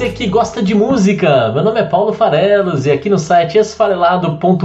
Você que gosta de música! Meu nome é Paulo Farelos e aqui no site esfarelado.com.br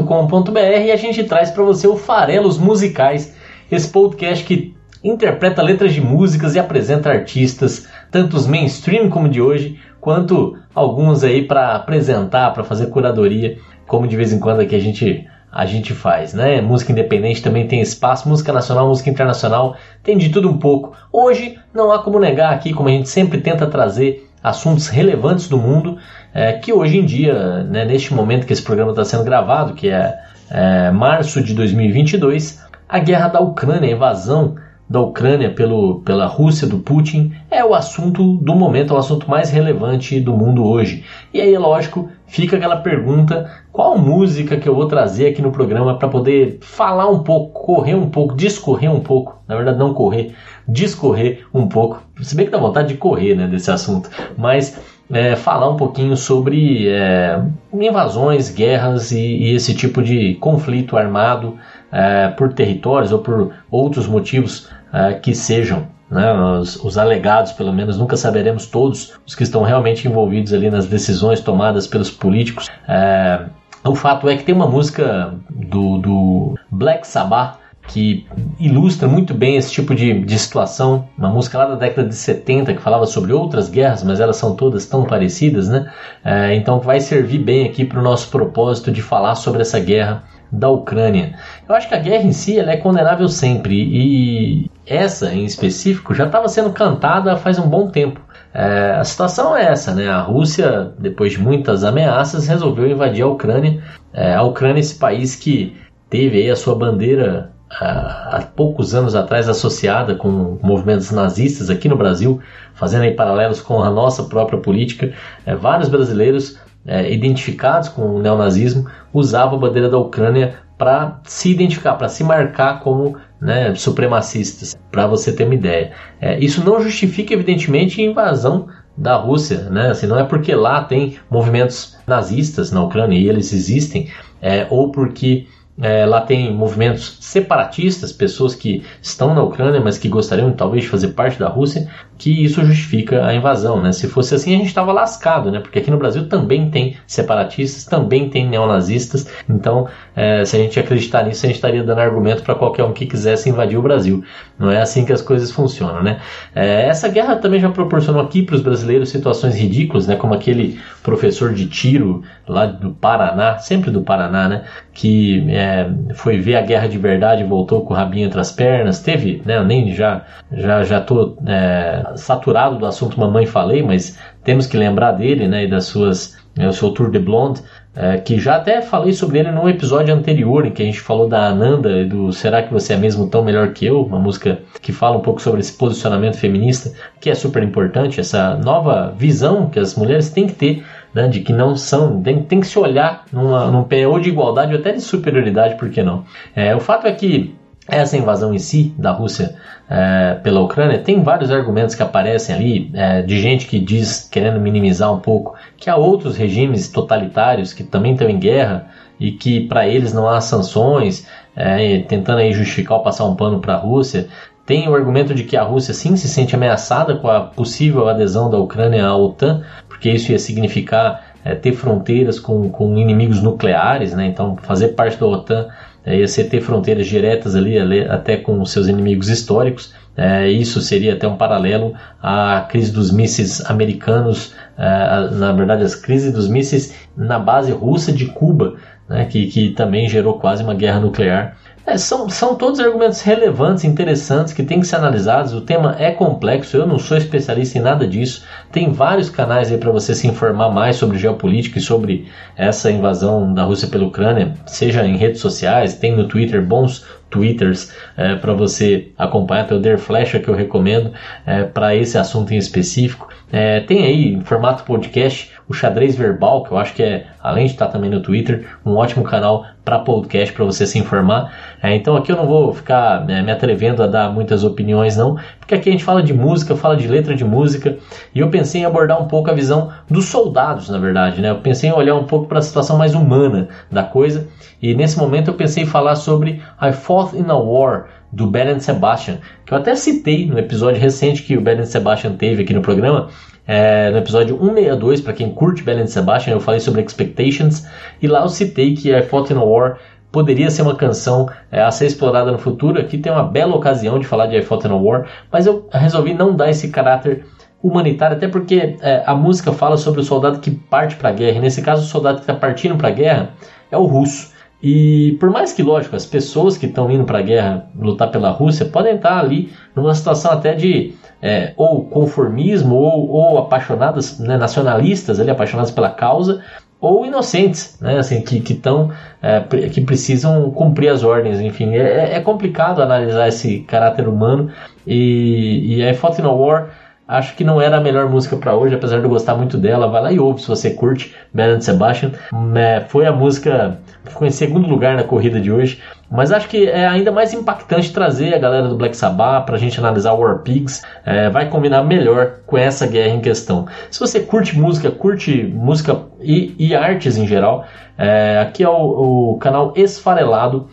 a gente traz para você o Farelos Musicais, esse podcast que interpreta letras de músicas e apresenta artistas, tanto os mainstream como de hoje, quanto alguns aí para apresentar, para fazer curadoria, como de vez em quando aqui a gente a gente faz, né? Música independente também tem espaço, música nacional, música internacional, tem de tudo um pouco. Hoje não há como negar aqui, como a gente sempre tenta trazer assuntos relevantes do mundo, é, que hoje em dia, né, neste momento que esse programa está sendo gravado, que é, é março de 2022, a guerra da Ucrânia, a invasão da Ucrânia pelo, pela Rússia do Putin é o assunto do momento, é o assunto mais relevante do mundo hoje. E aí, lógico, fica aquela pergunta: qual música que eu vou trazer aqui no programa para poder falar um pouco, correr um pouco, discorrer um pouco? Na verdade, não correr, discorrer um pouco. Se bem que dá vontade de correr né, desse assunto, mas é, falar um pouquinho sobre é, invasões, guerras e, e, esse tipo de conflito armado é, por territórios ou por outros motivos é, que sejam. Né, os, os, alegados, pelo menos, nunca saberemos todos os que estão realmente envolvidos ali nas decisões tomadas pelos políticos. É, o fato é que tem uma música do, do Black Sabbath que ilustra muito bem esse tipo de, de situação. Uma música lá da década de 70 que falava sobre outras guerras, mas elas são todas tão parecidas, né? É, então vai servir bem aqui para o nosso propósito de falar sobre essa guerra da Ucrânia. Eu acho que a guerra em si ela é condenável sempre e essa em específico já estava sendo cantada faz um bom tempo. É, a situação é essa, né? A Rússia, depois de muitas ameaças, resolveu invadir a Ucrânia. É, a Ucrânia, esse país que teve aí a sua bandeira há poucos anos atrás associada com movimentos nazistas aqui no Brasil, fazendo aí paralelos com a nossa própria política. É, vários brasileiros é, identificados com o neonazismo usavam a bandeira da Ucrânia para se identificar, para se marcar como né, supremacistas, para você ter uma ideia. É, isso não justifica, evidentemente, a invasão da Rússia, né? Assim, não é porque lá tem movimentos nazistas na Ucrânia e eles existem, é, ou porque é, lá tem movimentos separatistas, pessoas que estão na Ucrânia, mas que gostariam talvez de fazer parte da Rússia, que isso justifica a invasão. Né? Se fosse assim, a gente estava lascado, né? porque aqui no Brasil também tem separatistas, também tem neonazistas. Então, é, se a gente acreditar nisso, a gente estaria dando argumento para qualquer um que quisesse invadir o Brasil. Não é assim que as coisas funcionam. Né? É, essa guerra também já proporcionou aqui para os brasileiros situações ridículas, né? como aquele professor de tiro lá do Paraná, sempre do Paraná, né? que é, foi ver a guerra de verdade e voltou com o rabinho entre as pernas. Teve, né? Eu nem já já já tô é, saturado do assunto Mamãe Falei, mas temos que lembrar dele, né? E das suas, né, o seu Tour de Blonde, é, que já até falei sobre ele num episódio anterior em que a gente falou da Ananda e do Será que você é mesmo tão melhor que eu? Uma música que fala um pouco sobre esse posicionamento feminista, que é super importante, essa nova visão que as mulheres têm que ter né, de que não são, tem, tem que se olhar numa, num pé ou de igualdade ou até de superioridade, por que não? É, o fato é que essa invasão em si da Rússia é, pela Ucrânia tem vários argumentos que aparecem ali é, de gente que diz, querendo minimizar um pouco, que há outros regimes totalitários que também estão em guerra e que para eles não há sanções, é, tentando aí justificar ou passar um pano para a Rússia. Tem o argumento de que a Rússia sim se sente ameaçada com a possível adesão da Ucrânia à OTAN, porque isso ia significar é, ter fronteiras com, com inimigos nucleares, né? então fazer parte da OTAN é, ia ser ter fronteiras diretas ali, até com seus inimigos históricos. É, isso seria até um paralelo à crise dos mísseis americanos, é, na verdade, as crises dos mísseis na base russa de Cuba, né, que, que também gerou quase uma guerra nuclear. É, são, são todos argumentos relevantes, interessantes, que têm que ser analisados. O tema é complexo, eu não sou especialista em nada disso. Tem vários canais aí para você se informar mais sobre geopolítica e sobre essa invasão da Rússia pela Ucrânia, seja em redes sociais, tem no Twitter bons twitters é, para você acompanhar. Tem o Der Flecha que eu recomendo é, para esse assunto em específico. É, tem aí em formato podcast o Xadrez Verbal, que eu acho que é, além de estar também no Twitter, um ótimo canal para podcast para você se informar. É, então aqui eu não vou ficar é, me atrevendo a dar muitas opiniões não, porque aqui a gente fala de música, fala de letra de música, e eu pensei em abordar um pouco a visão dos soldados, na verdade, né? Eu pensei em olhar um pouco para a situação mais humana da coisa, e nesse momento eu pensei em falar sobre I Fought in a War do Ben Sebastian, que eu até citei no episódio recente que o Ben Sebastian teve aqui no programa, é, no episódio 162, para quem curte Belen Sebastian, eu falei sobre Expectations, e lá eu citei que I Fought in a War poderia ser uma canção é, a ser explorada no futuro. Aqui tem uma bela ocasião de falar de I Fought in a War, mas eu resolvi não dar esse caráter humanitário, até porque é, a música fala sobre o soldado que parte para a guerra, e nesse caso o soldado que está partindo para a guerra é o russo. E por mais que, lógico, as pessoas que estão indo para a guerra lutar pela Rússia podem estar ali numa situação até de é, ou conformismo ou, ou apaixonadas, né, nacionalistas, ali, apaixonadas pela causa, ou inocentes, né, assim, que, que, tão, é, que precisam cumprir as ordens. Enfim, é, é complicado analisar esse caráter humano e, e a Fought in a War Acho que não era a melhor música para hoje, apesar de eu gostar muito dela. Vai lá e ouve se você curte Bad Sebastian. É, foi a música ficou em segundo lugar na corrida de hoje. Mas acho que é ainda mais impactante trazer a galera do Black Sabbath para a gente analisar War Pigs. É, vai combinar melhor com essa guerra em questão. Se você curte música, curte música e, e artes em geral, é, aqui é o, o canal Esfarelado.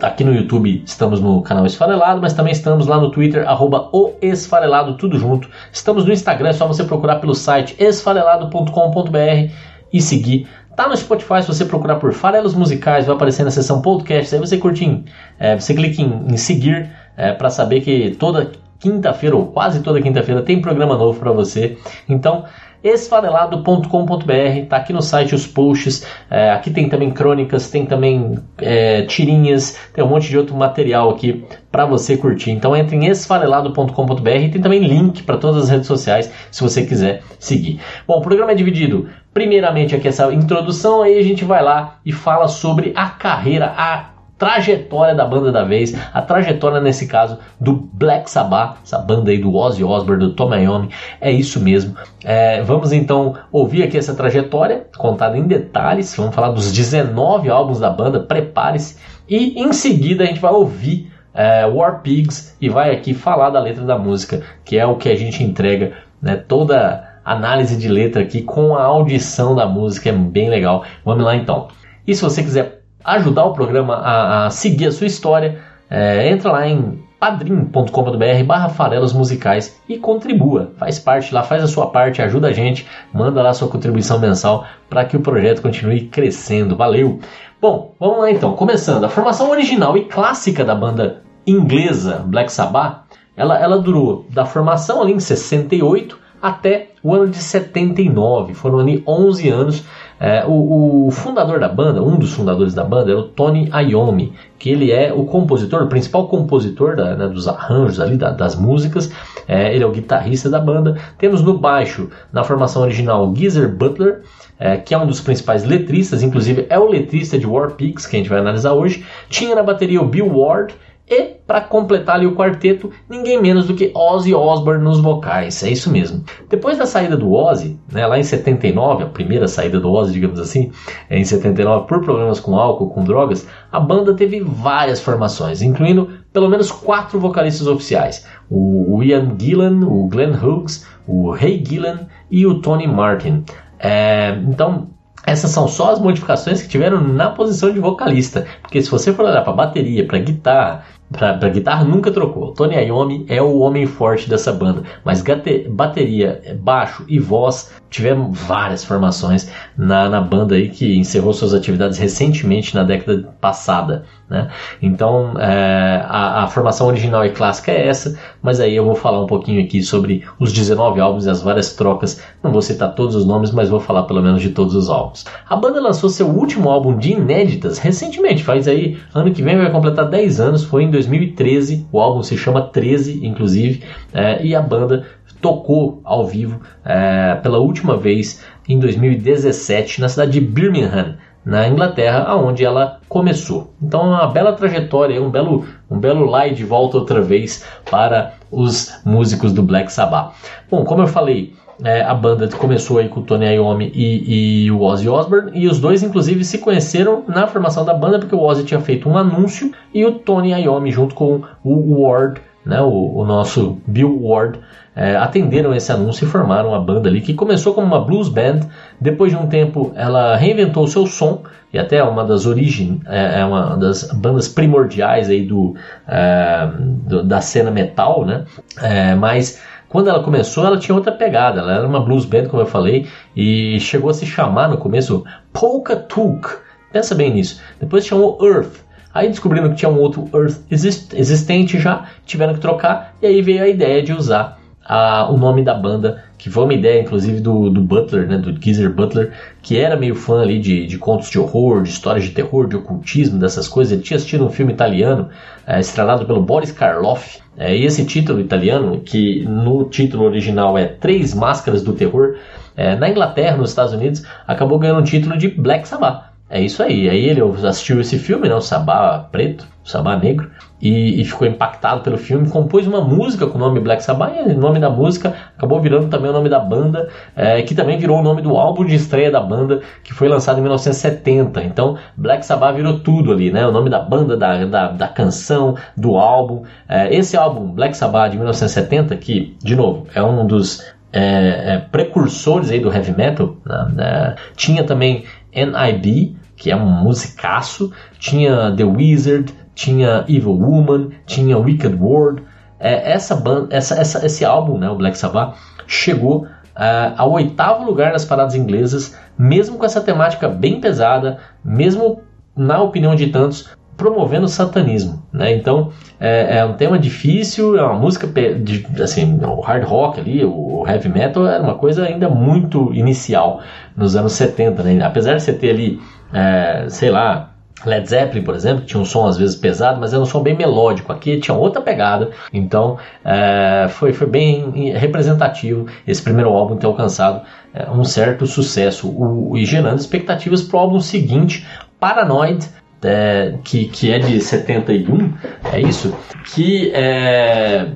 Aqui no YouTube estamos no canal Esfarelado, mas também estamos lá no Twitter, arroba Esfarelado, tudo junto. Estamos no Instagram, é só você procurar pelo site esfarelado.com.br e seguir. Tá no Spotify, se você procurar por Farelos Musicais, vai aparecer na seção podcast. Aí você curte, em, é, você clica em, em seguir é, para saber que toda quinta-feira, ou quase toda quinta-feira, tem programa novo para você. Então, esfarelado.com.br, tá aqui no site os posts, é, aqui tem também crônicas, tem também é, tirinhas, tem um monte de outro material aqui para você curtir. Então entre em esfarelado.com.br e tem também link para todas as redes sociais se você quiser seguir. Bom, o programa é dividido primeiramente aqui essa introdução, aí a gente vai lá e fala sobre a carreira, a trajetória da banda da vez, a trajetória nesse caso do Black Sabbath, essa banda aí do Ozzy Osbourne, do Tom Iommi, é isso mesmo. É, vamos então ouvir aqui essa trajetória contada em detalhes, vamos falar dos 19 álbuns da banda, prepare-se, e em seguida a gente vai ouvir é, War Pigs e vai aqui falar da letra da música, que é o que a gente entrega, né, toda análise de letra aqui com a audição da música, é bem legal. Vamos lá então. E se você quiser ajudar o programa a, a seguir a sua história, é, entra lá em padrim.com.br barra farelos musicais e contribua. Faz parte lá, faz a sua parte, ajuda a gente, manda lá sua contribuição mensal para que o projeto continue crescendo. Valeu! Bom, vamos lá então. Começando, a formação original e clássica da banda inglesa Black Sabbath, ela, ela durou da formação ali em 68 até o ano de 79. Foram ali 11 anos é, o, o, fundador da banda, um dos fundadores da banda, era o Tony Iommi, que ele é o compositor, o principal compositor da, né, dos arranjos ali, da, das músicas. É, ele é o guitarrista da banda. Temos no baixo, na formação original, Geezer Butler, é, que é um dos principais letristas, inclusive é o letrista de War Pigs, que a gente vai analisar hoje. Tinha na bateria o Bill Ward, e, para completar ali o quarteto, ninguém menos do que Ozzy Osbourne nos vocais. É isso mesmo. Depois da saída do Ozzy, né, lá em 79, a primeira saída do Ozzy, digamos assim, é em 79, por problemas com álcool, com drogas, a banda teve várias formações, incluindo pelo menos quatro vocalistas oficiais: o Ian Gillan, o Glenn Hughes, o Ray Gillan e o Tony Martin. É, então, essas são só as modificações que tiveram na posição de vocalista. Porque se você for olhar para bateria, para guitarra, Pra, pra, guitarra nunca trocou. Tony Iommi é o homem forte dessa banda, mas bateria, baixo e voz tiveram várias formações na, na banda aí que encerrou suas atividades recentemente na década passada. Né? Então é, a, a, formação original e clássica é essa, mas aí eu vou falar um pouquinho aqui sobre os 19 álbuns e as várias trocas. Não vou citar todos os nomes, mas vou falar pelo menos de todos os álbuns. A banda lançou seu último álbum de inéditas recentemente, faz aí ano que vem vai completar 10 anos, foi em 2013. O álbum se chama 13, inclusive, é, e a banda tocou ao vivo é, pela última vez em 2017 na cidade de Birmingham, na Inglaterra, aonde ela começou. Então, uma bela trajetória, um belo, um belo lá de volta outra vez para os músicos do Black Sabbath. Bom, como eu falei, é, a banda começou aí com o Tony Iommi e, e, o Ozzy Osbourne, e os dois, inclusive, se conheceram na formação da banda, porque o Ozzy tinha feito um anúncio e o Tony Iommi, junto com o Ward, né, o, o nosso Bill Ward, é, atenderam esse anúncio e formaram a banda ali, que começou como uma blues band. Depois de um tempo, ela reinventou o seu som e até é uma das origens, é, é, uma das bandas primordiais aí do, é, do da cena metal, né? É, mas quando ela começou, ela tinha outra pegada. Ela era uma blues band, como eu falei, e chegou a se chamar no começo Polka Took. Pensa bem nisso. Depois chamou Earth. Aí descobrindo que tinha um outro Earth existente já, tiveram que trocar, e aí veio a ideia de usar a, o nome da banda, que foi uma ideia inclusive do, do Butler, né, do Geezer Butler, que era meio fã ali de, de contos de horror, de histórias de terror, de ocultismo, dessas coisas. Ele tinha assistido um filme italiano é, estrelado pelo Boris Karloff. É, e esse título italiano, que no título original é Três Máscaras do Terror, é, na Inglaterra, nos Estados Unidos, acabou ganhando o título de Black Sabbath. É isso aí. Aí ele assistiu esse filme, né, o Sabá Preto, o Sabá Negro, e, e, ficou impactado pelo filme, compôs uma música com o nome Black Sabbath, e o nome da música acabou virando também o nome da banda, é, que também virou o nome do álbum de estreia da banda, que foi lançado em 1970. Então, Black Sabbath virou tudo ali, né? O nome da banda, da, da, da canção, do álbum. É, esse álbum, Black Sabbath de 1970, que, de novo, é um dos é, é, precursores aí do heavy metal, né? É, tinha também NIB, que é um musicaço, tinha The Wizard, tinha Evil Woman, tinha Wicked World. É, essa banda, essa, essa, esse álbum, né, o Black Sabbath, chegou uh, ao oitavo lugar nas paradas inglesas, mesmo com essa temática bem pesada, mesmo na opinião de tantos, promovendo o satanismo, né? Então é, é, um tema difícil, é uma música de, assim, o hard rock ali, o heavy metal era uma coisa ainda muito inicial nos anos 70, né? Apesar de você ter ali é, sei lá, Led Zeppelin, por exemplo, que tinha um som às vezes pesado, mas era um som bem melódico. Aqui tinha outra pegada, então é, foi, foi bem representativo esse primeiro álbum ter alcançado é, um certo sucesso o, e gerando expectativas para o álbum seguinte, Paranoid. É, que, que é de 71, é isso? Que é.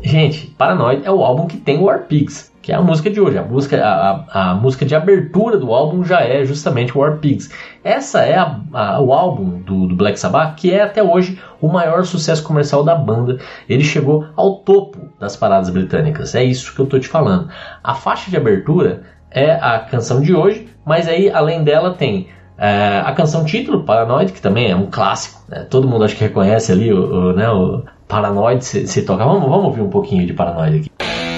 Gente, Paranoid é o álbum que tem War Pigs que é a música de hoje. A música, a, a, música de abertura do álbum já é justamente War Pigs. Essa é a, a, o álbum do, do, Black Sabbath que é até hoje o maior sucesso comercial da banda. Ele chegou ao topo das paradas britânicas. É isso que eu estou te falando. A faixa de abertura é a canção de hoje, mas aí além dela tem é, a canção título, Paranoid, que também é um clássico. Né? Todo mundo acho que reconhece ali o, o, né, o Paranoid se, se toca. Vamos, vamos ouvir um pouquinho de Paranoid aqui.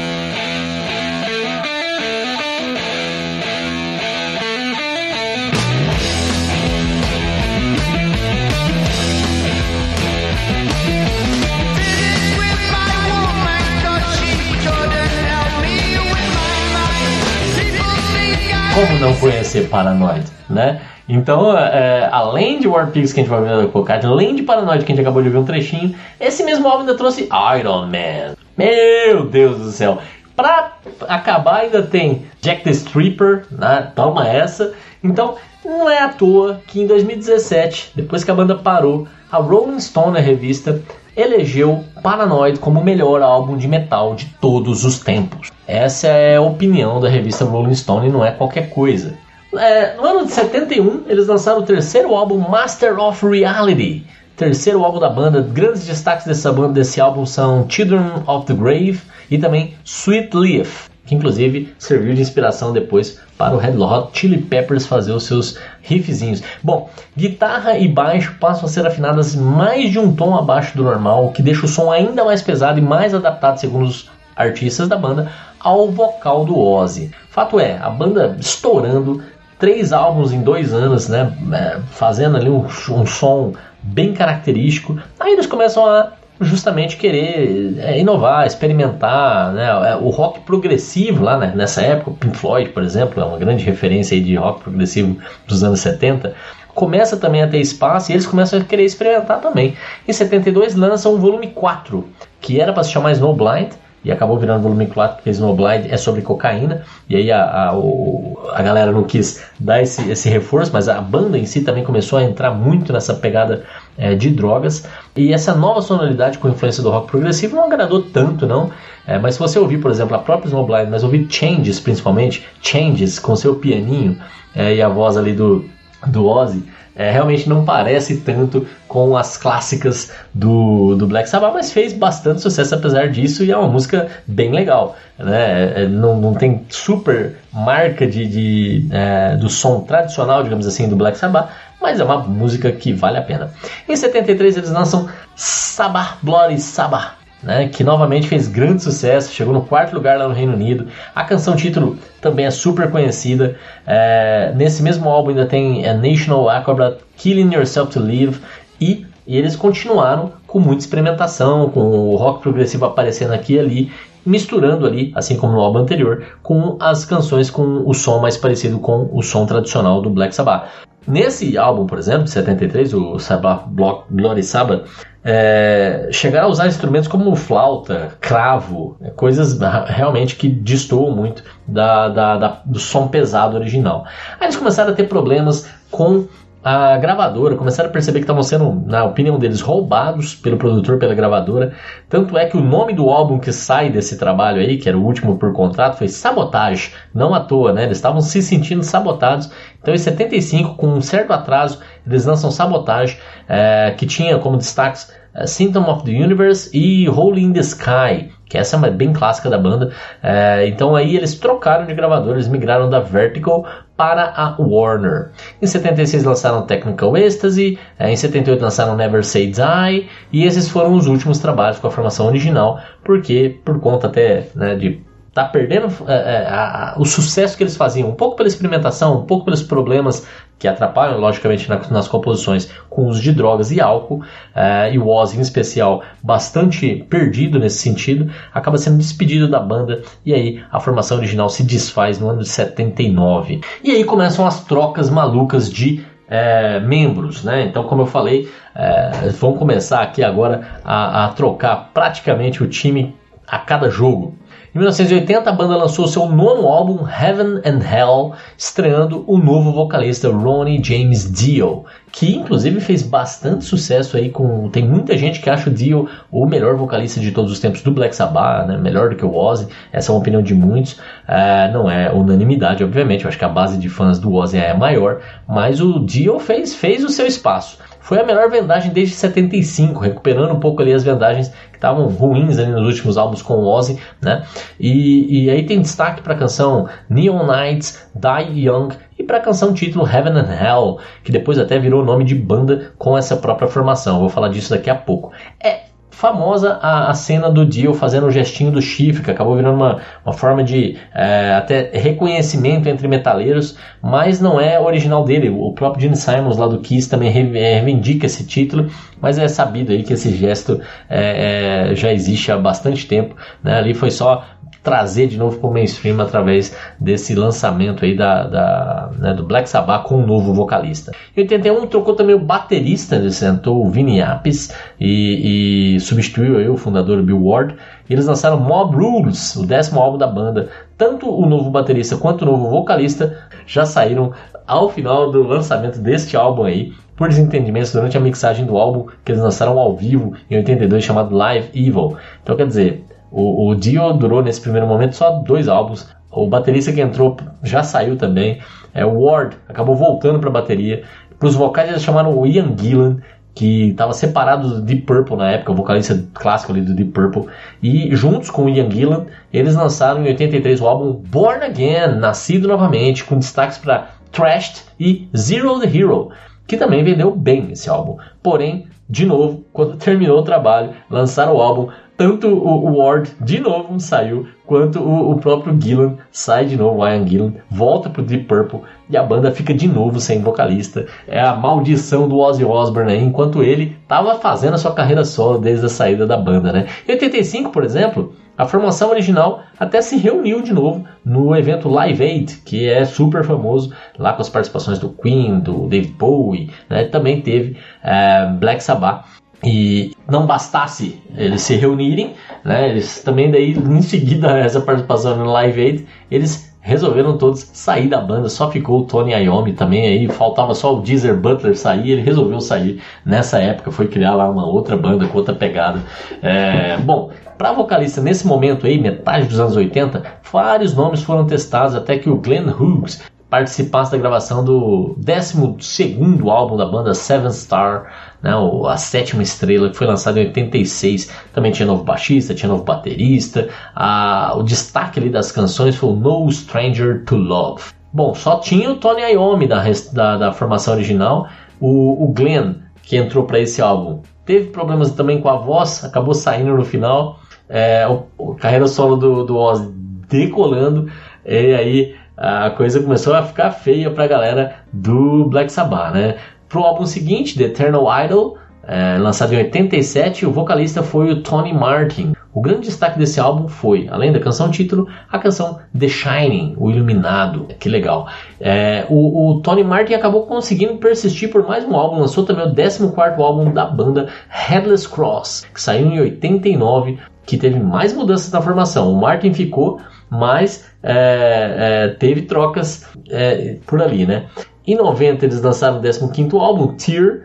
Conhecer Paranoid, né? Então, é, além de War Pigs que a gente vai ver na Cocad, além de Paranoid que a gente acabou de ver um trechinho, esse mesmo álbum ainda trouxe Iron Man. Meu Deus do céu! Pra acabar ainda tem Jack the Stripper, né? Toma essa. Então, não é à toa que em 2017, depois que a banda parou, a Rolling Stone, a revista, elegeu Paranoid como o melhor álbum de metal de todos os tempos. Essa é a opinião da revista Rolling Stone não é qualquer coisa. É, no ano de 71, eles lançaram o terceiro álbum Master of Reality, terceiro álbum da banda. Grandes destaques dessa banda, desse álbum são Children of the Grave e também Sweet Leaf, que inclusive serviu de inspiração depois para o Red Hot Chili Peppers fazer os seus riffzinhos. Bom, guitarra e baixo passam a ser afinadas mais de um tom abaixo do normal, o que deixa o som ainda mais pesado e mais adaptado segundo os artistas da banda ao vocal do Ozzy. Fato é, a banda estourando, três álbuns em dois anos, né, é, fazendo ali um, um som bem característico. Aí eles começam a justamente querer é, inovar, experimentar, né? É, o rock progressivo lá né? nessa época, o Pink Floyd, por exemplo, é uma grande referência de rock progressivo dos anos 70, começa também a ter espaço e eles começam a querer experimentar também. Em 72 lançam o volume 4, que era para se chamar Snowblind, e acabou virando volume 4 porque Snowblind é sobre cocaína e aí a, a, o, a galera não quis dar esse, esse reforço, mas a banda em si também começou a entrar muito nessa pegada é, de drogas. E essa nova sonoridade com influência do rock progressivo não agradou tanto não. É, mas se você ouvir, por exemplo, a própria Snowblind, mas ouvir Changes principalmente, Changes com seu pianinho é, e a voz ali do, do Ozzy, é, realmente não parece tanto com as clássicas do, do Black Sabbath, mas fez bastante sucesso apesar disso e é uma música bem legal. Né? É, não, não tem super marca de, de é, do som tradicional, digamos assim, do Black Sabbath, mas é uma música que vale a pena. Em 73 eles lançam Sabbath Bloody Sabbath, né, que novamente fez grande sucesso, chegou no quarto lugar lá no Reino Unido. A canção título também é super conhecida. É, nesse mesmo álbum ainda tem é, National Acrobat, Killing Yourself to Live e, e eles continuaram com muita experimentação, com o rock progressivo aparecendo aqui e ali, misturando ali, assim como no álbum anterior, com as canções com o som mais parecido com o som tradicional do Black Sabbath. Nesse álbum, por exemplo, de 73, o Sabbath Block Glory Sabbath, é, chegaram a usar instrumentos como flauta, cravo, é, coisas realmente que destoam muito da, da, da, do som pesado original. Aí eles começaram a ter problemas com a gravadora, começaram a perceber que estavam sendo, na opinião deles, roubados pelo produtor, pela gravadora. Tanto é que o nome do álbum que sai desse trabalho aí, que era o último por contrato, foi Sabotage. Não à toa, né? Eles estavam se sentindo sabotados. Então, em 75, com um certo atraso, eles lançam Sabotage, é, que tinha como destaques Symptom of the Universe e Hole in the Sky que essa é uma bem clássica da banda. É, então aí eles trocaram de gravador, eles migraram da Vertical para a Warner. Em 76 lançaram Technical Ecstasy, é, em 78 lançaram Never Say Die, e esses foram os últimos trabalhos com a formação original, porque por conta até né, de tá perdendo é, é, a, o sucesso que eles faziam, um pouco pela experimentação, um pouco pelos problemas que atrapalham, logicamente, na, nas composições com uso de drogas e álcool, é, e o Ozzy, em especial, bastante perdido nesse sentido, acaba sendo despedido da banda, e aí a formação original se desfaz no ano de 79. E aí começam as trocas malucas de é, membros, né? Então, como eu falei, é, vão começar aqui agora a, a trocar praticamente o time a cada jogo. Em 1980, a banda lançou seu nono álbum, Heaven and Hell, estreando o novo vocalista Ronnie James Dio, que inclusive fez bastante sucesso aí com. Tem muita gente que acha o Dio o melhor vocalista de todos os tempos do Black Sabbath, né? melhor do que o Ozzy. Essa é uma opinião de muitos. É, não é unanimidade, obviamente. Eu acho que a base de fãs do Ozzy é maior, mas o Dio fez, fez o seu espaço. Foi a melhor vendagem desde 75, recuperando um pouco ali as vendagens que estavam ruins ali nos últimos álbuns com o Ozzy, né? E, e aí tem destaque para a canção Neon Nights, Die Young e para a canção título Heaven and Hell, que depois até virou nome de banda com essa própria formação. vou falar disso daqui a pouco. É famosa a, a, cena do Dio fazendo o gestinho do chifre, que acabou virando uma, uma forma de é, até reconhecimento entre metaleiros, mas não é original dele. O próprio Gene Simons lá do Kiss também é, reivindica esse título, mas é sabido aí que esse gesto é, é, já existe há bastante tempo. Né? Ali foi só trazer de novo para o mainstream através desse lançamento aí da, da né, do Black Sabbath com um novo vocalista. Em 81 trocou também o baterista, ele sentou o Vinny Appice e, e substituiu aí o fundador Bill Ward. E eles lançaram Mob Rules, o décimo álbum da banda. Tanto o novo baterista quanto o novo vocalista já saíram ao final do lançamento deste álbum aí, por desentendimentos durante a mixagem do álbum que eles lançaram ao vivo em 82 chamado Live Evil. Então quer dizer, o, o Dio durou nesse primeiro momento só dois álbuns. O baterista que entrou já saiu também. É, o Ward acabou voltando para a bateria. Para os vocais eles chamaram o Ian Gillan, que estava separado do Deep Purple na época, o vocalista clássico ali do Deep Purple. E juntos com o Ian Gillan, eles lançaram em 83 o álbum Born Again, Nascido Novamente, com destaques para Trashed e Zero the Hero, que também vendeu bem esse álbum. Porém, de novo, quando terminou o trabalho, lançaram o álbum tanto o, Ward de novo saiu, quanto o, o, próprio Gillan sai de novo, o Ian Gillan, volta pro Deep Purple e a banda fica de novo sem vocalista. É a maldição do Ozzy Osbourne aí, enquanto ele estava fazendo a sua carreira solo desde a saída da banda, né? Em 85, por exemplo, a formação original até se reuniu de novo no evento Live Aid, que é super famoso, lá com as participações do Queen, do David Bowie, né? Também teve é, Black Sabbath. E não bastasse eles se reunirem, né, eles também daí em seguida essa participação no Live Aid, eles resolveram todos sair da banda, só ficou o Tony Iommi também aí, faltava só o Deezer Butler sair, ele resolveu sair nessa época, foi criar lá uma outra banda com outra pegada. É, bom, para vocalista nesse momento aí, metade dos anos 80, vários nomes foram testados até que o Glenn Hughes participasse da gravação do 12 álbum da banda Seven Star, né, a sétima estrela, que foi lançado em 86. Também tinha novo baixista, tinha novo baterista. A, o destaque ali das canções foi No Stranger to Love. Bom, só tinha o Tony Iommi da, da, da formação original, o, o Glenn, que entrou para esse álbum. Teve problemas também com a voz, acabou saindo no final. É, o, a carreira solo do, do Oz decolando, e aí a coisa começou a ficar feia para a galera do Black Sabbath, né? Pro álbum seguinte, The Eternal Idol, é, lançado em 87, o vocalista foi o Tony Martin. O grande destaque desse álbum foi, além da canção título, a canção The Shining, o Iluminado. Que legal. É, o, o, Tony Martin acabou conseguindo persistir por mais um álbum, lançou também o 14 álbum da banda Headless Cross, que saiu em 89, que teve mais mudanças na formação. O Martin ficou, mas é, é, teve trocas é, por ali, né? Em 90 eles lançaram o 15 álbum, Tear,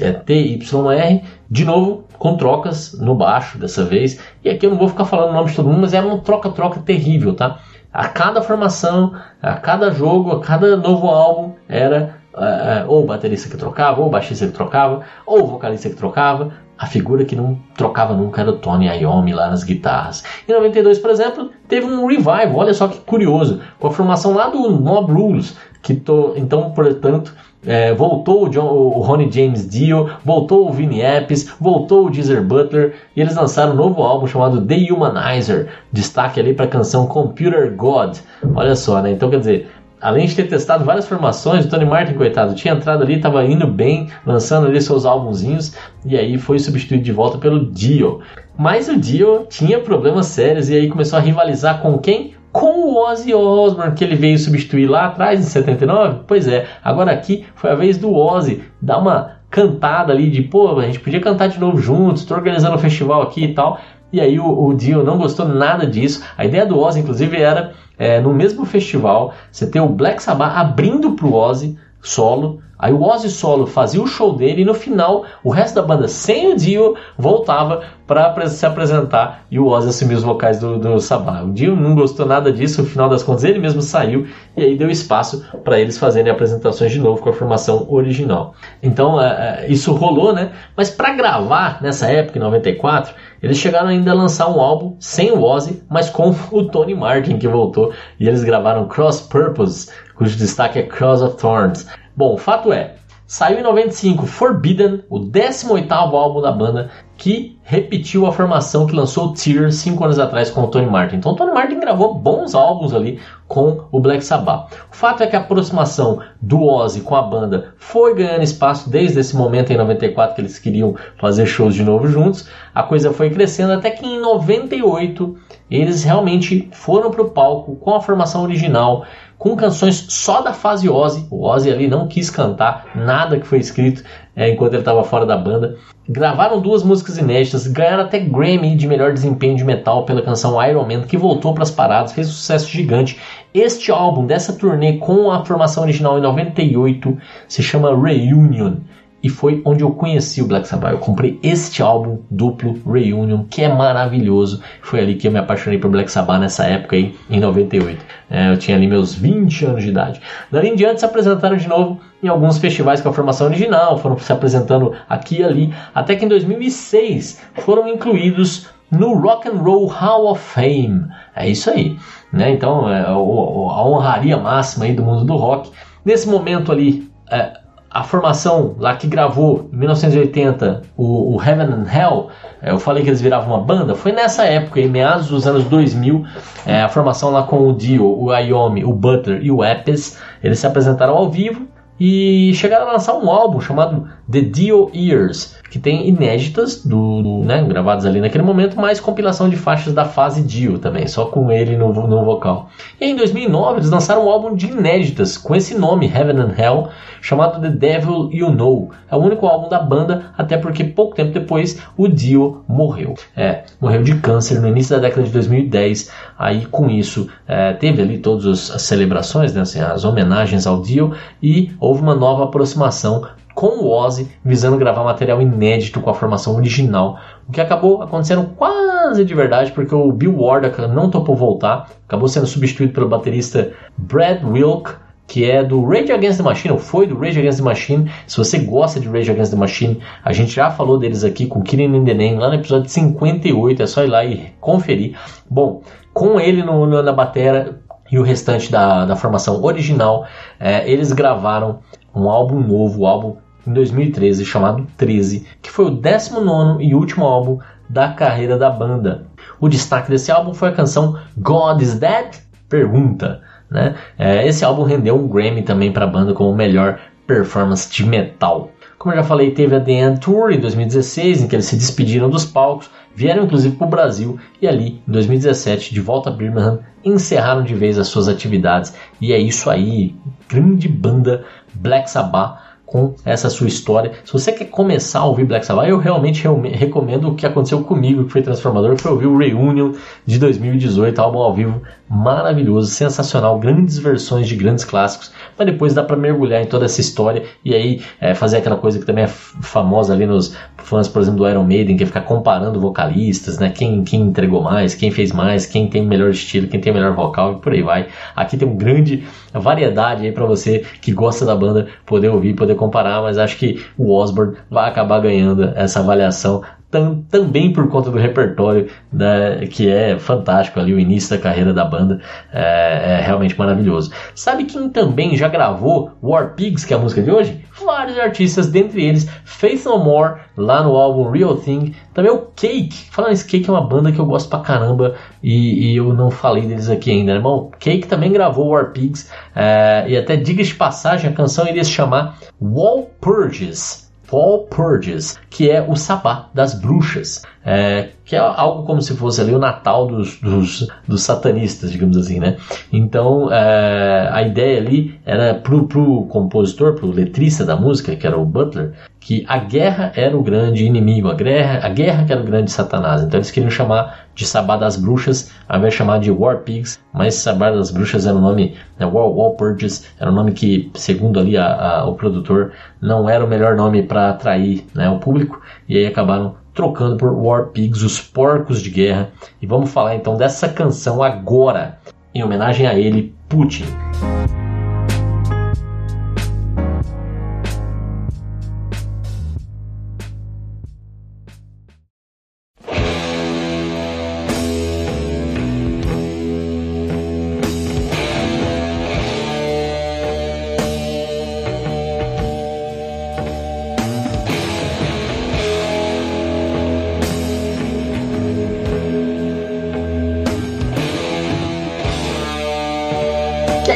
é, T-Y-R, de novo com trocas no baixo dessa vez. E aqui eu não vou ficar falando o nome de todo mundo, mas é uma troca-troca terrível, tá? A cada formação, a cada jogo, a cada novo álbum era uh, ou o baterista que trocava, ou o baixista que trocava, ou o vocalista que trocava. A figura que não trocava nunca era o Tony Iommi lá nas guitarras. Em 92, por exemplo, teve um revival, olha só que curioso, com a formação lá do Mob Rules, que tô, então, portanto, é, voltou o, John, o Ronnie James Dio, voltou o Vinnie Appice, voltou o Geezer Butler e eles lançaram um novo álbum chamado The Humanizer. Destaque ali para a canção Computer God. Olha só, né? Então quer dizer, além de ter testado várias formações, o Tony Martin, coitado, tinha entrado ali, estava indo bem, lançando ali seus álbumzinhos e aí foi substituído de volta pelo Dio. Mas o Dio tinha problemas sérios e aí começou a rivalizar com quem? com o Ozzy Osbourne que ele veio substituir lá atrás em 79? Pois é, agora aqui foi a vez do Ozzy dar uma cantada ali de pô, a gente podia cantar de novo juntos, estou organizando um festival aqui e tal. E aí o, o Dio não gostou nada disso. A ideia do Ozzy, inclusive, era é, no mesmo festival você ter o Black Sabbath abrindo para o Ozzy solo Aí o Ozzy Solo fazia o show dele e no final o resto da banda, sem o Dio, voltava para se apresentar e o Ozzy assumir os vocais do, do Sabá. O Dio não gostou nada disso, no final das contas ele mesmo saiu e aí deu espaço para eles fazerem apresentações de novo com a formação original. Então é, é isso rolou, né? Mas para gravar nessa época, em 94, eles chegaram ainda a lançar um álbum sem o Ozzy, mas com o Tony Martin que voltou e eles gravaram Cross Purpose, cujo destaque é Cross of Thorns. Bom, o fato é, saiu em 95 Forbidden, o 18º álbum da banda, que repetiu a formação que lançou o Tear 5 anos atrás com o Tony Martin. Então o Tony Martin gravou bons álbuns ali com o Black Sabbath. O fato é que a aproximação do Ozzy com a banda foi ganhando espaço desde esse momento em 94 que eles queriam fazer shows de novo juntos. A coisa foi crescendo até que em 98 eles realmente foram para o palco com a formação original com canções só da fase Ozzy. O Ozzy ali não quis cantar nada que foi escrito é, enquanto ele estava fora da banda. Gravaram duas músicas inéditas, ganharam até Grammy de melhor desempenho de metal pela canção Iron Man, que voltou para as paradas, fez um sucesso gigante. Este álbum dessa turnê com a formação original em 98 se chama Reunion e foi onde eu conheci o Black Sabbath. Eu comprei este álbum duplo Reunion, que é maravilhoso. Foi ali que eu me apaixonei por Black Sabbath nessa época aí, em 98. É, eu tinha ali meus 20 anos de idade. Dali em diante se apresentaram de novo em alguns festivais com a formação original, foram se apresentando aqui e ali, até que em 2006 foram incluídos no Rock and Roll Hall of Fame. É isso aí, né? Então, é a honraria máxima aí do mundo do rock. Nesse momento ali, é, a formação lá que gravou em 1980 o, o Heaven and Hell, é, eu falei que eles viravam uma banda, foi nessa época, em meados dos anos 2000, é, a formação lá com o Dio, o Iommi, o Butler e o Epis, eles se apresentaram ao vivo e chegaram a lançar um álbum chamado The Dio Years, que tem inéditas do, do, né, gravadas ali naquele momento, mais compilação de faixas da fase Dio também, só com ele no, no vocal. E em 2009 eles lançaram um álbum de inéditas com esse nome, Heaven and Hell, chamado The Devil You Know. É o único álbum da banda, até porque pouco tempo depois o Dio morreu. É, morreu de câncer no início da década de 2010. Aí com isso é, teve ali todas as celebrações, né, assim, as homenagens ao Dio e houve uma nova aproximação com o Ozzy, visando gravar material inédito com a formação original, o que acabou acontecendo quase de verdade, porque o Bill Ward não topou voltar, acabou sendo substituído pelo baterista Brad Wilk, que é do Rage Against the Machine, ou foi do Rage Against the Machine. Se você gosta de Rage Against the Machine, a gente já falou deles aqui com Killing in the Name, lá no episódio 58, é só ir lá e conferir. Bom, com ele no, no, na batera e o restante da, da formação original, é, eles gravaram um álbum novo, o álbum em 2013 chamado 13, que foi o 19 e último álbum da carreira da banda. O destaque desse álbum foi a canção God Is Dead? Pergunta. Né? É, esse álbum rendeu um Grammy também para a banda como melhor performance de metal. Como eu já falei, teve a The End Tour em 2016, em que eles se despediram dos palcos, vieram inclusive para o Brasil e ali, em 2017, de volta a Birmingham, encerraram de vez as suas atividades. E é isso aí, grande banda Black Sabbath com essa sua história. Se você quer começar a ouvir Black Sabbath, eu realmente recomendo o que aconteceu comigo, que foi transformador, foi ouvir o Reunion de 2018, álbum ao vivo maravilhoso, sensacional, grandes versões de grandes clássicos, mas depois dá para mergulhar em toda essa história e aí é, fazer aquela coisa que também é famosa ali nos fãs, por exemplo, do Iron Maiden, que é ficar comparando vocalistas, né? Quem, quem entregou mais, quem fez mais, quem tem melhor estilo, quem tem melhor vocal e por aí vai. Aqui tem uma grande variedade aí para você que gosta da banda poder ouvir, poder comparar, mas acho que o Osborne vai acabar ganhando essa avaliação tam, também por conta do repertório né, que é fantástico ali, o início da carreira da banda é, é, realmente maravilhoso. Sabe quem também já gravou War Pigs, que é a música de hoje? Vários artistas, dentre eles Faith No More, lá no álbum Real Thing, também o Cake, falando isso, Cake é uma banda que eu gosto pra caramba e, e eu não falei deles aqui ainda, né, irmão. Cake também gravou War Pigs é, e até diga de passagem, a canção iria se chamar Wall Purges. Fall Purges, que é o sabá das bruxas, é, que é algo como se fosse ali o Natal dos, dos, dos satanistas, digamos assim, né? Então é, a ideia ali era pro, pro compositor, pro letrista da música, que era o Butler, que a guerra era o grande inimigo, a guerra, a guerra que era o grande Satanás. Então eles queriam chamar de Sabá das Bruxas, ao invés de chamar de War Pigs, mas Sabá das Bruxas era o nome, né, War, Purges, era o nome que, segundo ali a, a, o produtor, não era o melhor nome para atrair né, o público, e aí acabaram trocando por War Pigs, os porcos de guerra. E vamos falar então dessa canção agora, em homenagem a ele, Putin.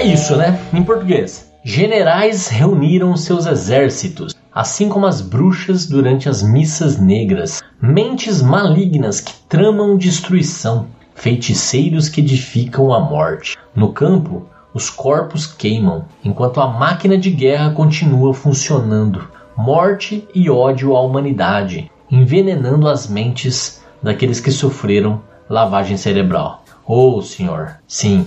É isso, né? Em português. Generais reuniram seus exércitos, assim como as bruxas durante as missas negras, mentes malignas que tramam destruição, feiticeiros que edificam a morte. No campo, os corpos queimam, enquanto a máquina de guerra continua funcionando. Morte e ódio à humanidade, envenenando as mentes daqueles que sofreram lavagem cerebral. Oh, senhor, sim,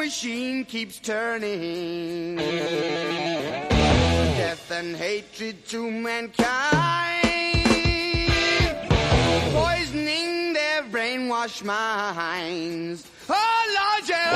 machine keeps turning. Death and hatred to mankind, poisoning their brainwashed minds. Oh, Lord, yeah.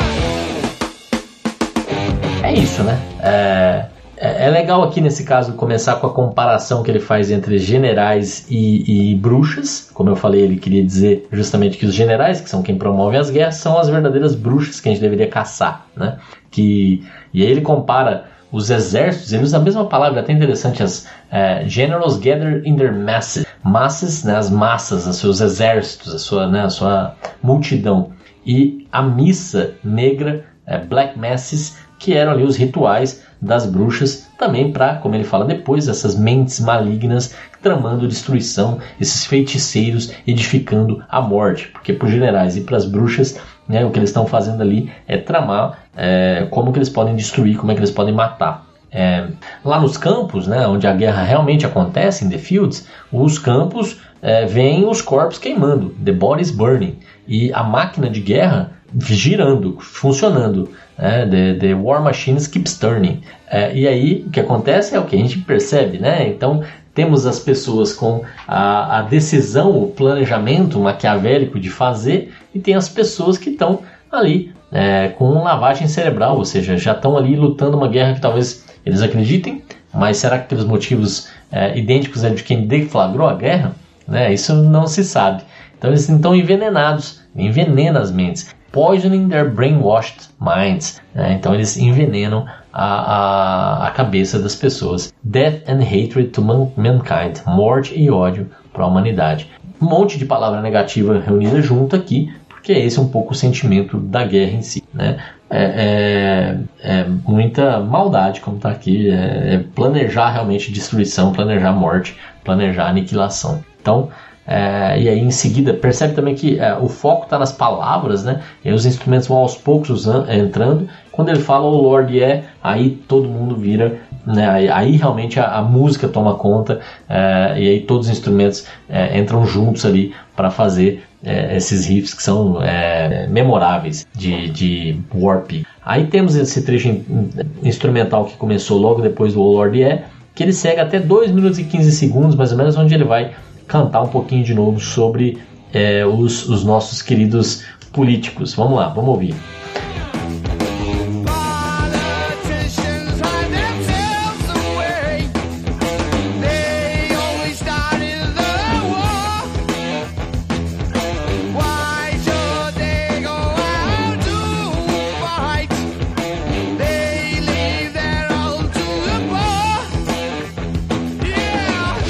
É isso, né? É, é, é, legal aqui nesse caso começar com a comparação que ele faz entre generais e, e, bruxas. Como eu falei, ele queria dizer justamente que os generais, que são quem promove as guerras, são as verdadeiras bruxas que a gente deveria caçar, né? Que, e aí ele compara os exércitos, ele usa a mesma palavra, até interessante, as é, generals gather in their masses, masses, né, as massas, os seus exércitos, a sua, né, a sua multidão, e a missa negra, é, black masses, que eram ali os rituais das bruxas, também para, como ele fala depois, essas mentes malignas tramando destruição, esses feiticeiros edificando a morte, porque para os generais e para as bruxas, né, o que eles estão fazendo ali é tramar é, como que eles podem destruir, como é que eles podem matar. É, lá nos campos, né, onde a guerra realmente acontece, em the fields, os campos é, veem os corpos queimando, the bodies burning, e a máquina de guerra girando, funcionando. Né? The, the War Machines keeps turning. É, e aí o que acontece é o que a gente percebe, né? Então temos as pessoas com a, a decisão, o planejamento maquiavélico de fazer, e tem as pessoas que estão ali é, com lavagem cerebral, ou seja, já estão ali lutando uma guerra que talvez eles acreditem, mas será que pelos motivos é, idênticos é de quem deflagrou a guerra? Né? Isso não se sabe. Então eles estão envenenados, envenenam as mentes poisoning their brainwashed minds. Né? Então eles envenenam a, a, a, cabeça das pessoas. Death and hatred to man mankind. Morte e ódio para a humanidade. Um monte de palavra negativa reunida junto aqui, porque esse é um pouco o sentimento da guerra em si. Né? É, é, é muita maldade, como está aqui, é, é planejar realmente destruição, planejar morte, planejar aniquilação. Então, é, e aí em seguida percebe também que é, o foco está nas palavras, né? E os instrumentos vão aos poucos usando, entrando. Quando ele fala o Lord é, aí todo mundo vira, né? Aí, aí realmente a, a, música toma conta é, e aí todos os instrumentos é, entram juntos ali para fazer é, esses riffs que são é, memoráveis de, de Warp. Aí temos esse trecho instrumental que começou logo depois do O Lord é, que ele segue até 2 minutos e 15 segundos mais ou menos, onde ele vai cantar um pouquinho de novo sobre é, os, os nossos queridos políticos. Vamos lá, vamos ouvir.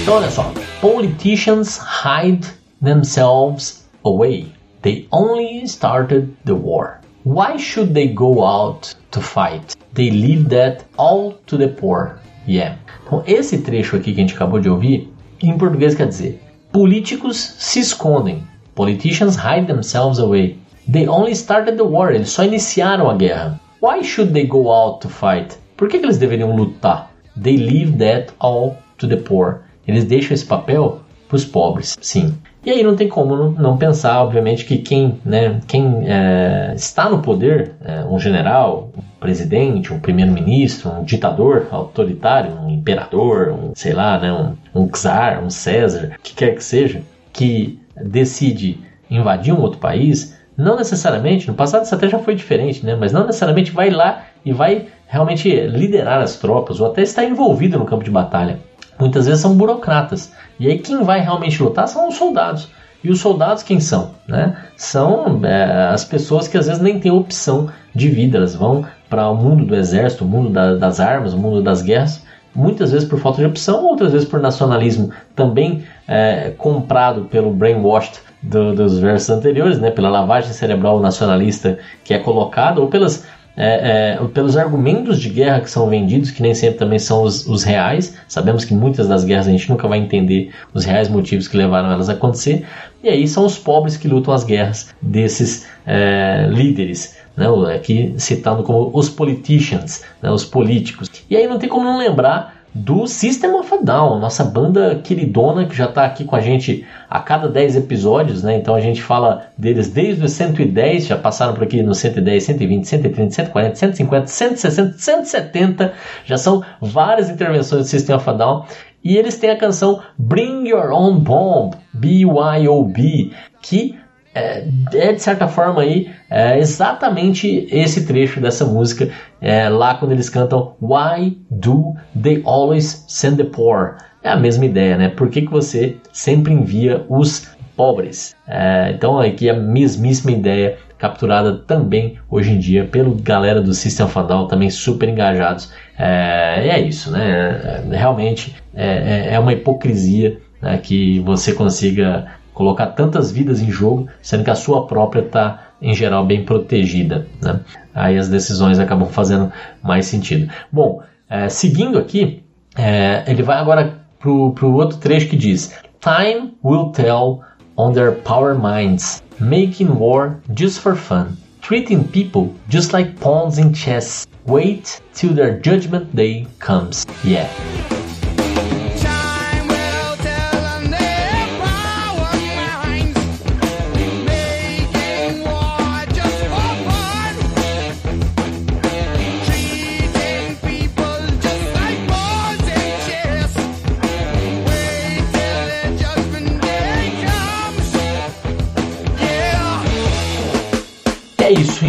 Então, olha só, Politicians hide themselves away. They only started the war. Why should they go out to fight? They leave that all to the poor. Yeah. Então, esse trecho aqui que a gente acabou de ouvir, em português quer dizer: políticos se escondem. Politicians hide themselves away. They only started the war. Eles só iniciaram a guerra. Why should they go out to fight? Por que, que eles deveriam lutar? They leave that all to the poor. Eles deixam esse papel para os pobres, sim. E aí não tem como não, pensar, obviamente, que quem, né, quem é, está no poder, é, um general, um presidente, um primeiro-ministro, um ditador autoritário, um imperador, um, sei lá, né, um, um czar, um César, que quer que seja, que decide invadir um outro país, não necessariamente, no passado isso até já foi diferente, né, mas não necessariamente vai lá e vai realmente liderar as tropas ou até estar envolvido no campo de batalha muitas vezes são burocratas. E aí quem vai realmente lutar são os soldados. E os soldados quem são? Né? São é, as pessoas que às vezes nem têm opção de vida, elas vão para o mundo do exército, o mundo da, das armas, o mundo das guerras, muitas vezes por falta de opção, outras vezes por nacionalismo também é, comprado pelo brainwashed do, dos versos anteriores, né? pela lavagem cerebral nacionalista que é colocada, ou pelas é, é, pelos argumentos de guerra que são vendidos, que nem sempre também são os, os, reais. Sabemos que muitas das guerras a gente nunca vai entender os reais motivos que levaram elas a acontecer. E aí são os pobres que lutam as guerras desses é, líderes, né, aqui citando como os politicians, né, os políticos. E aí não tem como não lembrar do System of a Down, nossa banda queridona que já está aqui com a gente a cada 10 episódios, né? Então a gente fala deles desde os 110, já passaram por aqui no 110, 120, 130, 140, 150, 160, 170, já são várias intervenções do System of a Down. E eles têm a canção Bring Your Own Bomb, B-Y-O-B, que é, é, de certa forma aí é exatamente esse trecho dessa música é, lá quando eles cantam Why do they always send the poor? É a mesma ideia, né? Por que, que você sempre envia os pobres? É, então aqui é a mesmíssima ideia capturada também hoje em dia pelo galera do System of Down, também super engajados. É, é isso, né? Realmente é, é, é uma hipocrisia né, que você consiga colocar tantas vidas em jogo, sendo que a sua própria está, em geral, bem protegida. Né? Aí as decisões acabam fazendo mais sentido. Bom, é, seguindo aqui, é, ele vai agora para o outro trecho que diz: Time will tell on their power minds, making war just for fun, treating people just like pawns in chess. Wait till their judgment day comes. Yeah.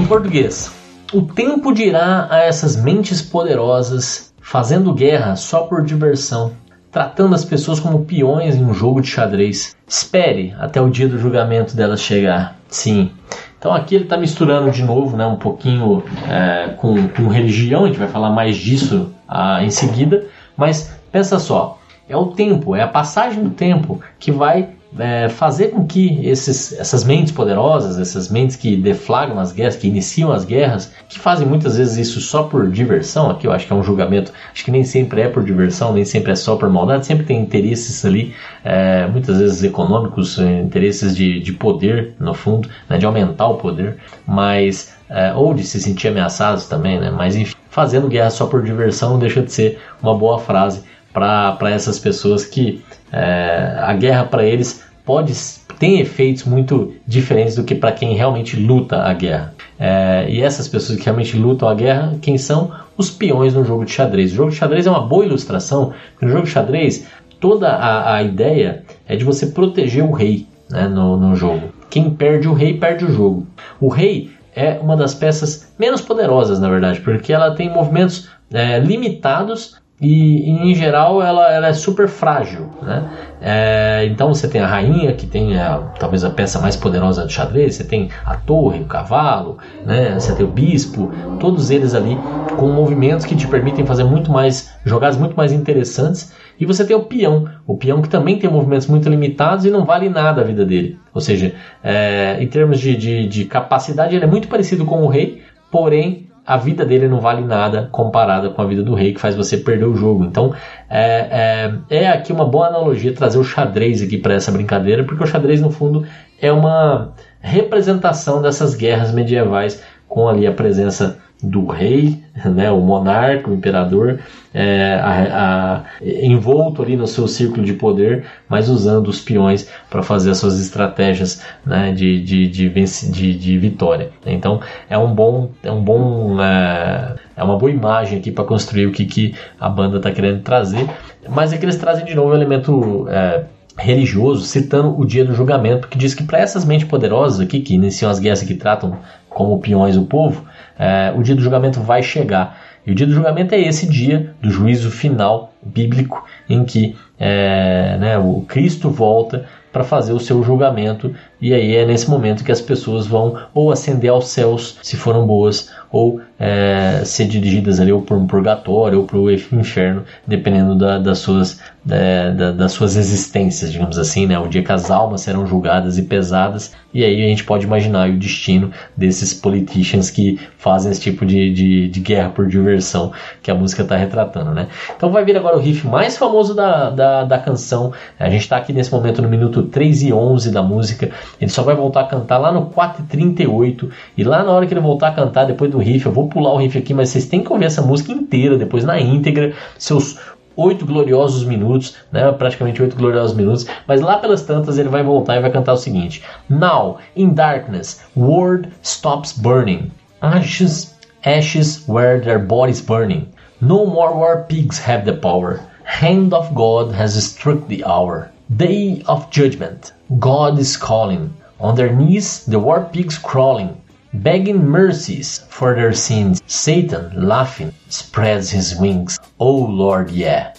Português. O tempo dirá a essas mentes poderosas fazendo guerra só por diversão, tratando as pessoas como peões em um jogo de xadrez. Espere até o dia do julgamento delas chegar. Sim. Então aqui ele está misturando de novo, né, um pouquinho é, com, com, religião. A gente vai falar mais disso ah, em seguida. Mas pensa só, é o tempo, é a passagem do tempo que vai é, fazer com que esses, essas mentes poderosas, essas mentes que deflagram as guerras, que iniciam as guerras, que fazem muitas vezes isso só por diversão, aqui eu acho que é um julgamento, acho que nem sempre é por diversão, nem sempre é só por maldade, sempre tem interesses ali, é, muitas vezes econômicos, interesses de, de poder, no fundo, né, de aumentar o poder, mas é, ou de se sentir ameaçados também, né, mas enfim, fazendo guerra só por diversão não deixa de ser uma boa frase para essas pessoas que é, a guerra para eles pode tem efeitos muito diferentes do que para quem realmente luta a guerra. É, e essas pessoas que realmente lutam a guerra, quem são? Os peões no jogo de xadrez. O jogo de xadrez é uma boa ilustração, porque no jogo de xadrez toda a, a ideia é de você proteger o rei né, no, no jogo. Quem perde o rei, perde o jogo. O rei é uma das peças menos poderosas, na verdade, porque ela tem movimentos é, limitados e, em geral ela, ela é super frágil, né? É, então você tem a rainha que tem a, talvez a peça mais poderosa do xadrez, você tem a torre, o cavalo, né? Você tem o bispo, todos eles ali com movimentos que te permitem fazer muito mais jogadas muito mais interessantes. E você tem o peão, o peão que também tem movimentos muito limitados e não vale nada a vida dele. Ou seja, é, em termos de, de, de capacidade ele é muito parecido com o rei, porém a vida dele não vale nada comparada com a vida do rei, que faz você perder o jogo. Então, é, é, é aqui uma boa analogia trazer o xadrez aqui para essa brincadeira, porque o xadrez, no fundo, é uma representação dessas guerras medievais com ali a presença do rei, né, o monarca, o imperador, é, a, a, envolto ali no seu círculo de poder, mas usando os peões para fazer as suas estratégias né, de, de, de, de, de, vitória. Então é um bom, é um bom, é, é uma boa imagem aqui para construir o que, que a banda está querendo trazer, mas é que eles trazem de novo o elemento é, religioso, citando o dia do julgamento, que diz que para essas mentes poderosas aqui, que iniciam as guerras e que tratam como peões o povo, é, o dia do julgamento vai chegar. E o dia do julgamento é esse dia do juízo final bíblico em que é, né, o Cristo volta para fazer o seu julgamento e aí é nesse momento que as pessoas vão ou ascender aos céus se foram boas ou é, ser dirigidas ali ou para um purgatório ou para o inferno, dependendo da, das, suas, da, da, das suas existências, digamos assim, né? O dia que as almas serão julgadas e pesadas, e aí a gente pode imaginar o destino desses politicians que fazem esse tipo de, de, de guerra por diversão que a música está retratando, né? Então vai vir agora o riff mais famoso da, da, da canção. A gente está aqui nesse momento no minuto 3 e 11 da música. Ele só vai voltar a cantar lá no 4,38. E lá na hora que ele voltar a cantar, depois do riff, eu vou pular o riff aqui, mas vocês têm que ouvir essa música inteira, depois na íntegra, seus oito gloriosos minutos, né? praticamente oito gloriosos minutos, mas lá pelas tantas ele vai voltar e vai cantar o seguinte: Now, in darkness, world stops burning, ashes, ashes where their bodies burning. No more war pigs have the power. Hand of God has struck the hour. Day of judgment. God is calling. On their knees, the war pigs crawling, begging mercies for their sins. Satan, laughing, spreads his wings. Oh Lord, yeah.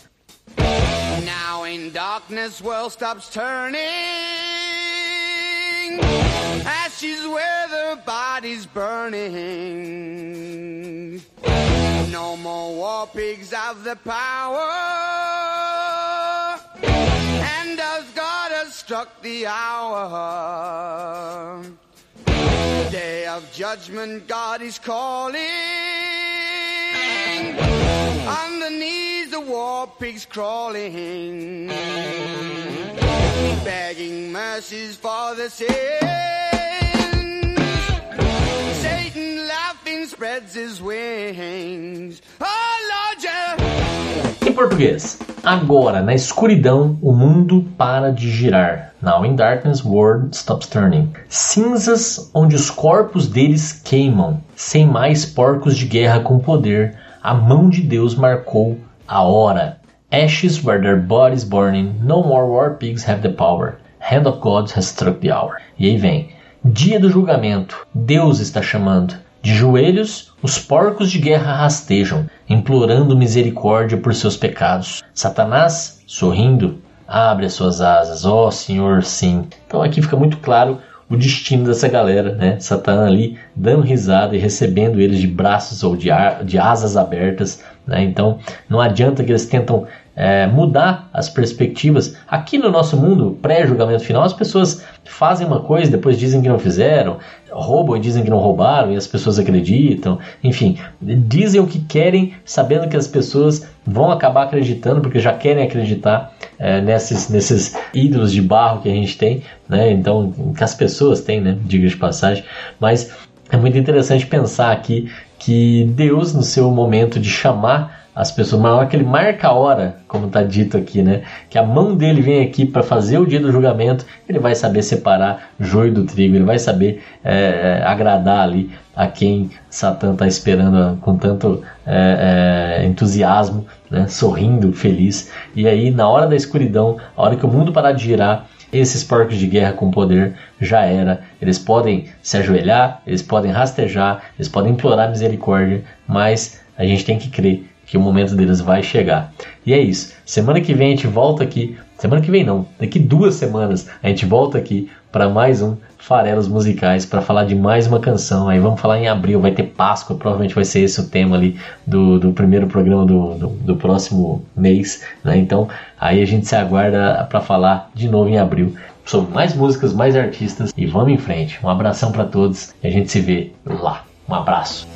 Now in darkness, world stops turning. Ashes where the body's burning. No more war pigs have the power. And as God has struck the hour, day of judgment, God is calling. Knees, the war pigs crawling, begging mercies for the sins. Satan laughing spreads his wings. Oh Lord, yeah. Em português, agora na escuridão o mundo para de girar. Now in darkness, world stops turning. Cinzas onde os corpos deles queimam, sem mais porcos de guerra com poder. A mão de Deus marcou a hora. Ashes where their bodies burning, no more war pigs have the power. Hand of God has struck the hour. E aí vem, dia do julgamento. Deus está chamando. De joelhos, os porcos de guerra rastejam, implorando misericórdia por seus pecados. Satanás, sorrindo, abre as suas asas, ó Senhor, sim. Então aqui fica muito claro o destino dessa galera, né? Satã ali dando risada e recebendo eles de braços ou de, ar, de asas abertas, né? Então não adianta que eles tentam é, mudar as perspectivas. Aqui no nosso mundo, pré-julgamento final, as pessoas fazem uma coisa, depois dizem que não fizeram, roubam e dizem que não roubaram e as pessoas acreditam. Enfim, dizem o que querem, sabendo que as pessoas vão acabar acreditando, porque já querem acreditar é, nesses, nesses ídolos de barro que a gente tem, né? Então, que as pessoas têm, né? Diga de passagem. Mas é muito interessante pensar aqui que Deus, no seu momento de chamar as pessoas, na hora que ele marca a hora, como está dito aqui, né? Que a mão dele vem aqui para fazer o dia do julgamento, ele vai saber separar joio do trigo, ele vai saber é, agradar ali a quem Satã está esperando com tanto é, é, entusiasmo, né? sorrindo, feliz. E aí, na hora da escuridão, a hora que o mundo parar de girar, esses porcos de guerra com poder já era. Eles podem se ajoelhar, eles podem rastejar, eles podem implorar misericórdia, mas a gente tem que crer que o momento deles vai chegar. E é isso. Semana que vem a gente volta aqui. Semana que vem não, daqui duas semanas a gente volta aqui para mais um Farelos Musicais para falar de mais uma canção. Aí vamos falar em abril, vai ter Páscoa, provavelmente vai ser esse o tema ali do, do primeiro programa do, do, do próximo mês. Né? Então aí a gente se aguarda para falar de novo em abril sobre mais músicas, mais artistas e vamos em frente. Um abração para todos e a gente se vê lá. Um abraço.